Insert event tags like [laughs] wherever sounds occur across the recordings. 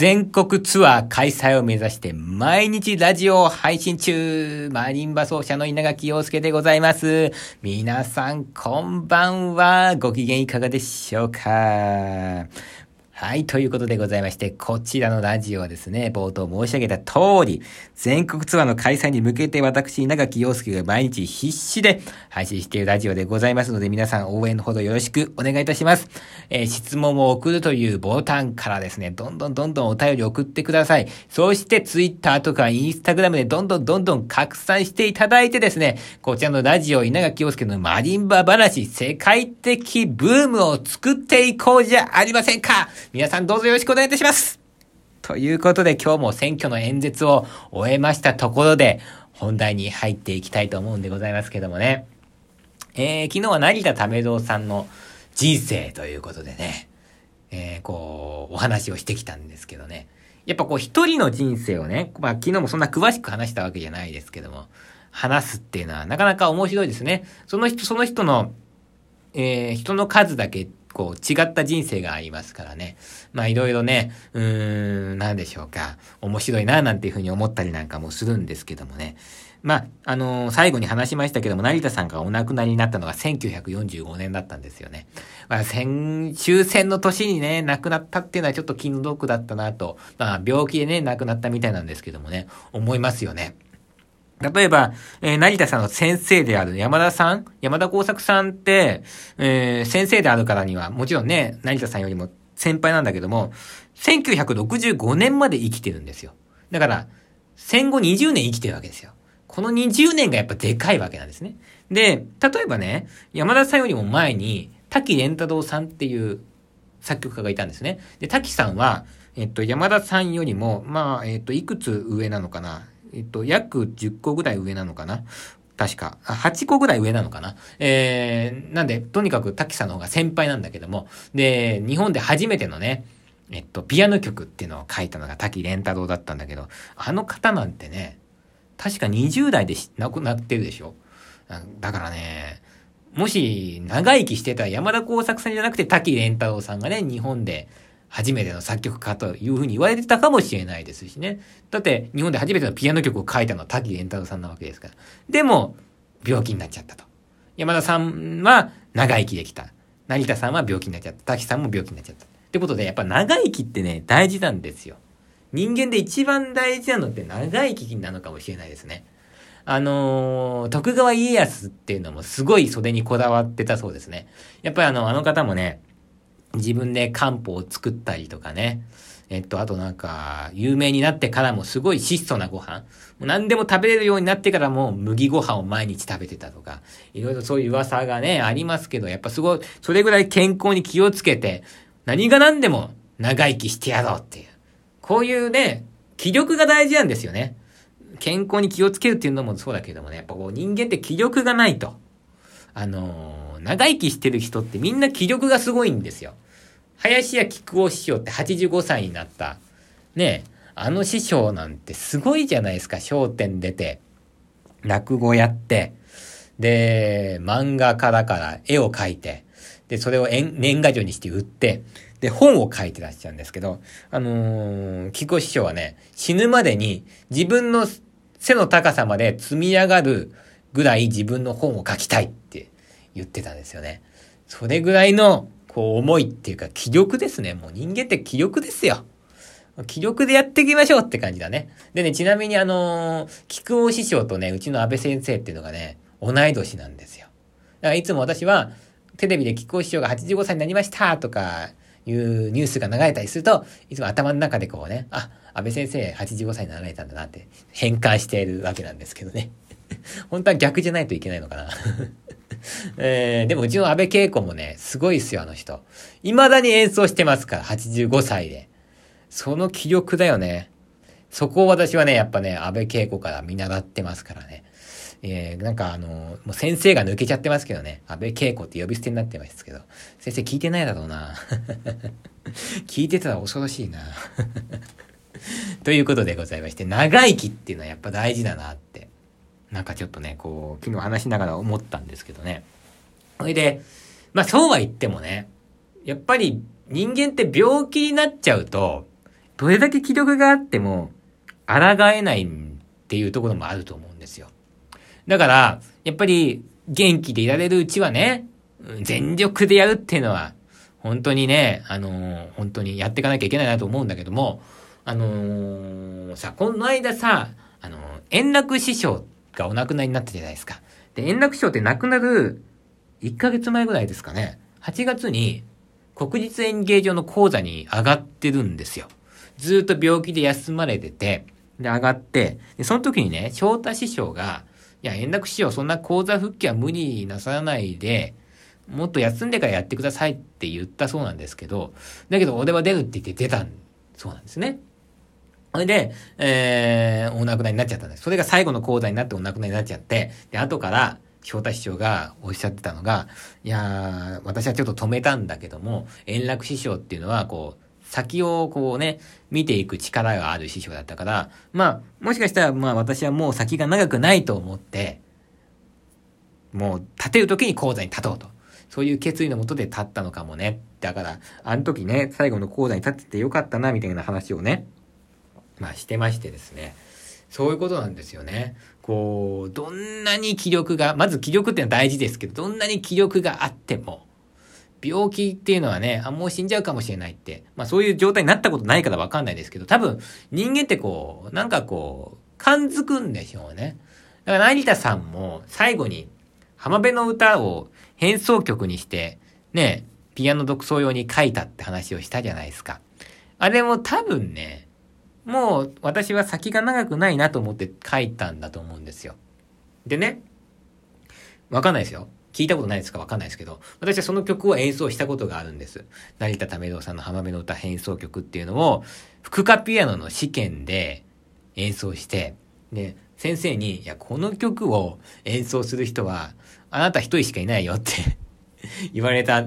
全国ツアー開催を目指して毎日ラジオを配信中マリンバ奏者の稲垣陽介でございます。皆さんこんばんは。ご機嫌いかがでしょうか？はい、ということでございまして、こちらのラジオはですね、冒頭申し上げた通り、全国ツアーの開催に向けて私、長木陽介が毎日必死で配信しているラジオでございますので、皆さん応援のほどよろしくお願いいたします。えー、質問を送るというボタンからですね、どんどんどんどんお便り送ってください。そして、ツイッターとかインスタグラムでどんどんどんどん拡散していただいてですね、こちらのラジオ、稲垣陽介のマリンバ話、世界的ブームを作っていこうじゃありませんか皆さんどうぞよろしくお願いいたしますということで今日も選挙の演説を終えましたところで本題に入っていきたいと思うんでございますけどもね。えー、昨日は成田為蔵さんの人生ということでね、えー、こう、お話をしてきたんですけどね。やっぱこう一人の人生をね、まあ昨日もそんな詳しく話したわけじゃないですけども、話すっていうのはなかなか面白いですね。その人、その人の、えー、人の数だけこう、違った人生がありますからね。まあ、いろいろね、うーん、なんでしょうか。面白いな、なんていうふうに思ったりなんかもするんですけどもね。まあ、あのー、最後に話しましたけども、成田さんがお亡くなりになったのが1945年だったんですよね。まあ、戦、終戦の年にね、亡くなったっていうのはちょっと気の毒だったなと。まあ、病気でね、亡くなったみたいなんですけどもね、思いますよね。例えば、えー、成田さんの先生である山田さん山田耕作さんって、えー、先生であるからには、もちろんね、成田さんよりも先輩なんだけども、1965年まで生きてるんですよ。だから、戦後20年生きてるわけですよ。この20年がやっぱでかいわけなんですね。で、例えばね、山田さんよりも前に、滝蓮太郎さんっていう作曲家がいたんですね。で、滝さんは、えっと、山田さんよりも、まあ、えっと、いくつ上なのかな？えっと、約10個ぐらい上なのかな？確か。あ、8個ぐらい上なのかな？えー、なんで、とにかく滝さんの方が先輩なんだけども、で、日本で初めてのね、えっと、ピアノ曲っていうのを書いたのが滝蓮太郎だったんだけど、あの方なんてね、確か20代で亡くなってるでしょ？だからね、もし長生きしてた山田耕作さんじゃなくて滝蓮太郎さんがね、日本で初めての作曲家というふうに言われてたかもしれないですしね。だって日本で初めてのピアノ曲を書いたのは滝蓮太郎さんなわけですから。でも、病気になっちゃったと。山田さんは長生きできた。成田さんは病気になっちゃった。滝さんも病気になっちゃった。ってことで、やっぱ長生きってね、大事なんですよ。人間で一番大事なのって長生きなのかもしれないですね。あのー、徳川家康っていうのもすごい袖にこだわってたそうですね。やっぱりあの、あの方もね、自分で漢方を作ったりとかね。えっと、あとなんか、有名になってからもすごい質素なご飯。もう何でも食べれるようになってからも麦ご飯を毎日食べてたとか、いろいろそういう噂がね、ありますけど、やっぱすごい、それぐらい健康に気をつけて、何が何でも長生きしてやろうっていう。こういうね、気力が大事なんですよね。健康に気をつけるっていうのもそうだけどもね、やっぱこう人間って気力がないと。あのー長生きしてる人ってみんな気力がすごいんですよ。林家木久扇師匠って85歳になった。ねあの師匠なんてすごいじゃないですか。商店出て、落語やって、で、漫画家だから絵を描いて、で、それを年賀状にして売って、で、本を書いてらっしゃるんですけど、あのー、木久師匠はね、死ぬまでに自分の背の高さまで積み上がるぐらい自分の本を書きたいって言ってたんですよね。それぐらいの、こう、思いっていうか、気力ですね。もう人間って気力ですよ。気力でやっていきましょうって感じだね。でね、ちなみにあのー、菊尾師匠とね、うちの安倍先生っていうのがね、同い年なんですよ。だからいつも私は、テレビで菊尾師匠が85歳になりましたとか、いうニュースが流れたりすると、いつも頭の中でこうね、あ、安倍先生85歳になられたんだなって変換しているわけなんですけどね。[laughs] 本当は逆じゃないといけないのかな [laughs] えー、でもうちの安倍恵子もね、すごいっすよ、あの人。未だに演奏してますから、85歳で。その気力だよね。そこを私はね、やっぱね、安倍恵子から見習ってますからね。えー、なんかあのもう先生が抜けちゃってますけどね。安倍恵子って呼び捨てになってますけど。先生聞いてないだろうな。[laughs] 聞いてたら恐ろしいな。ということでございまして、長生きっていうのはやっぱ大事だなって。なんかちょっとね、こう、昨日話しながら思ったんですけどね。それで、まあそうは言ってもね、やっぱり人間って病気になっちゃうと、どれだけ気力があっても、抗えないっていうところもあると思うんですよ。だから、やっぱり、元気でいられるうちはね、全力でやるっていうのは、本当にね、あのー、本当にやっていかなきゃいけないなと思うんだけども、あのー、さ、この間さ、あのー、円楽師匠っがお亡くなりになったじゃないですか。で、円楽師匠って亡くなる1ヶ月前ぐらいですかね。8月に国立演芸場の講座に上がってるんですよ。ずっと病気で休まれてて、で、上がって、で、その時にね、翔太師匠が、いや、円楽師匠、そんな講座復帰は無理なさらないで、もっと休んでからやってくださいって言ったそうなんですけど、だけど俺は出るって言って出たそうなんですね。それで、えー、お亡くなりになっちゃったんです。それが最後の講座になってお亡くなりになっちゃって、で、後から、翔太師匠がおっしゃってたのが、いやー、私はちょっと止めたんだけども、円楽師匠っていうのは、こう、先をこうね、見ていく力がある師匠だったから、まあ、もしかしたら、まあ私はもう先が長くないと思って、もう立てる時に講座に立とうと。そういう決意のもとで立ったのかもね。だから、あの時ね、最後の講座に立っててよかったな、みたいな話をね、まあしてましてですね。そういうことなんですよね。こう、どんなに気力が、まず気力っていうのは大事ですけど、どんなに気力があっても、病気っていうのはね、あ、もう死んじゃうかもしれないって、まあそういう状態になったことないからわかんないですけど、多分人間ってこう、なんかこう、感づくんでしょうね。だから成田さんも最後に浜辺の歌を変奏曲にして、ね、ピアノ独奏用に書いたって話をしたじゃないですか。あれも多分ね、もう私は先が長くないなと思って書いたんだと思うんですよ。でね、わかんないですよ。聞いたことないですかわかんないですけど、私はその曲を演奏したことがあるんです。成田為道さんの浜辺の歌変奏曲っていうのを、副科ピアノの試験で演奏して、で、先生に、いや、この曲を演奏する人は、あなた一人しかいないよって [laughs] 言われた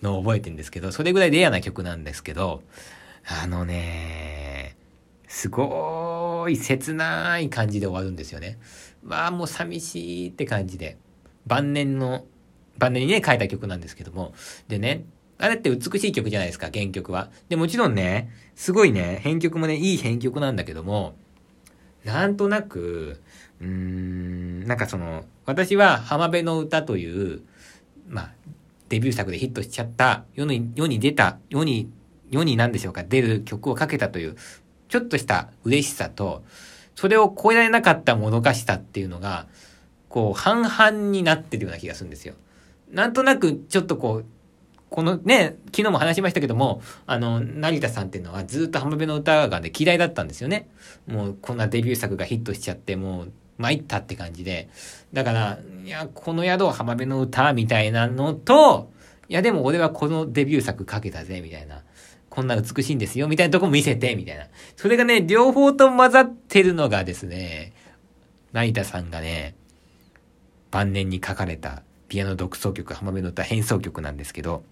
のを覚えてるんですけど、それぐらいレアな曲なんですけど、あのね、すごい切ない感じで終わるんですよね。わあ、もう寂しいって感じで。晩年の、晩年にね、書いた曲なんですけども。でね、あれって美しい曲じゃないですか、原曲は。で、もちろんね、すごいね、編曲もね、いい編曲なんだけども、なんとなく、うーん、なんかその、私は浜辺の歌という、まあ、デビュー作でヒットしちゃった、世に、世に出た、世に、世に何でしょうか、出る曲をかけたという、ちょっとした嬉しさと、それを超えられなかったもどかしさっていうのが、こう、半々になってるような気がするんですよ。なんとなく、ちょっとこう、このね、昨日も話しましたけども、あの、成田さんっていうのはずっと浜辺の歌がね、嫌いだったんですよね。もうこんなデビュー作がヒットしちゃって、もう参ったって感じで。だから、いや、この宿は浜辺の歌みたいなのと、いや、でも俺はこのデビュー作かけたぜ、みたいな。こんな美しいんですよ、みたいなとこも見せて、みたいな。それがね、両方と混ざってるのがですね、成田さんがね、晩年に書かれたピアノ独奏曲、浜辺の歌変奏曲なんですけど、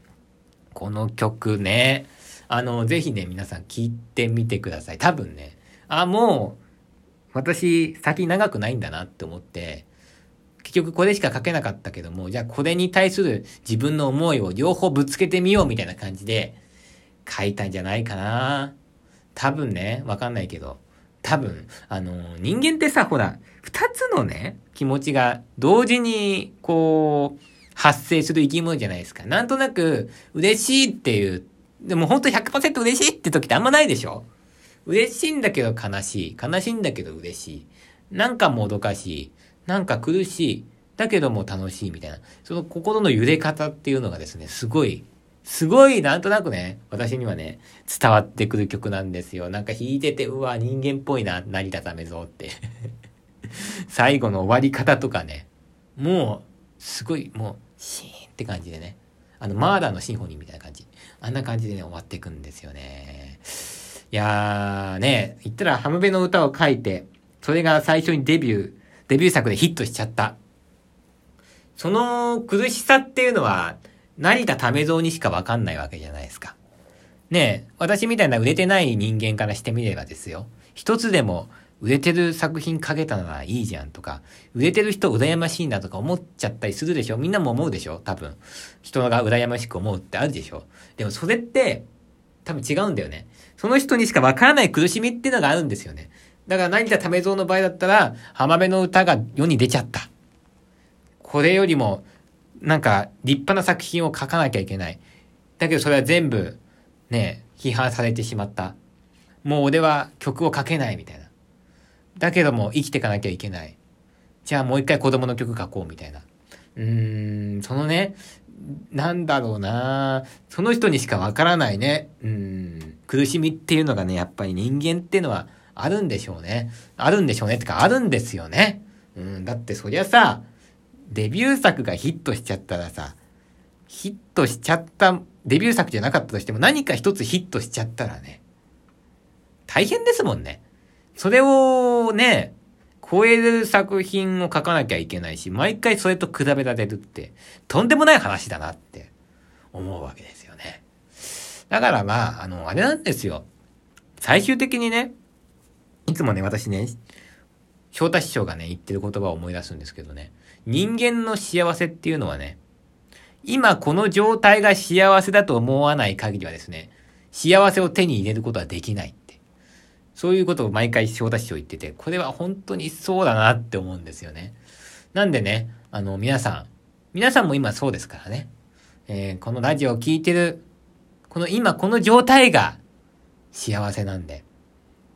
この曲ね、あの、ぜひね、皆さん聴いてみてください。多分ね、あ、もう、私、先長くないんだなって思って、結局これしか書けなかったけども、じゃあこれに対する自分の思いを両方ぶつけてみようみたいな感じで書いたんじゃないかな。多分ね、わかんないけど、多分、あの、人間ってさ、ほら、二つのね、気持ちが同時に、こう、発生する生き物じゃないですか。なんとなく、嬉しいっていう、でも本当100%嬉しいって時ってあんまないでしょ嬉しいんだけど悲しい。悲しいんだけど嬉しい。なんかもどかしい。なんか苦しい。だけども楽しいみたいな。その心の揺れ方っていうのがですね、すごい、すごいなんとなくね、私にはね、伝わってくる曲なんですよ。なんか弾いてて、うわ、人間っぽいな、成田ためぞって [laughs] 最後の終わり方とかね、もう、すごい、もう、シーンって感じでね。あの、マーダーのシンフォニーみたいな感じ。あんな感じでね、終わっていくんですよね。いやーね、言ったらハムベの歌を書いて、それが最初にデビュー、デビュー作でヒットしちゃった。その苦しさっていうのは、成田為蔵にしかわかんないわけじゃないですか。ねえ、私みたいな売れてない人間からしてみればですよ。一つでも売れてる作品かけたならいいじゃんとか、売れてる人羨ましいなとか思っちゃったりするでしょみんなも思うでしょ多分。人が羨ましく思うってあるでしょでもそれって、多分違うんだよね。その人にしかわからない苦しみっていうのがあるんですよね。だから何か為蔵の場合だったら、浜辺の歌が世に出ちゃった。これよりも、なんか立派な作品を書かなきゃいけない。だけどそれは全部、ね、批判されてしまった。もう俺は曲を書けないみたいな。だけども生きていかなきゃいけない。じゃあもう一回子供の曲書こうみたいな。うーん、そのね、なんだろうなその人にしかわからないね。うん、苦しみっていうのがね、やっぱり人間っていうのはあるんでしょうね。あるんでしょうね。ってか、あるんですよね。うん、だってそりゃさ、デビュー作がヒットしちゃったらさ、ヒットしちゃった、デビュー作じゃなかったとしても何か一つヒットしちゃったらね、大変ですもんね。それをね、超える作品を書かなきゃいけないし、毎回それと比べられるって、とんでもない話だなって思うわけですよね。だからまあ、あの、あれなんですよ。最終的にね、いつもね、私ね、翔太師匠がね、言ってる言葉を思い出すんですけどね、人間の幸せっていうのはね、今この状態が幸せだと思わない限りはですね、幸せを手に入れることはできないって。そういうことを毎回翔太師匠言ってて、これは本当にそうだなって思うんですよね。なんでね、あの、皆さん、皆さんも今そうですからね、えー、このラジオを聴いてる、この今この状態が幸せなんで、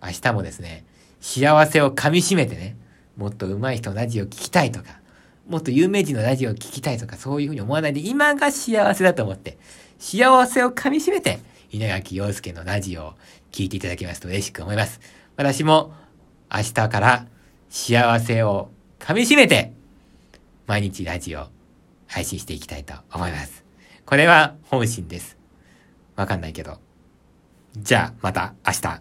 明日もですね、幸せを噛み締めてね、もっと上手い人ラジオ聞きたいとか、もっと有名人のラジオを聞きたいとか、そういうふうに思わないで、今が幸せだと思って、幸せを噛み締めて、稲垣陽介のラジオを聞いていただけますと嬉しく思います。私も明日から幸せを噛み締めて、毎日ラジオ配信していきたいと思います。これは本心です。わかんないけど。じゃあ、また明日。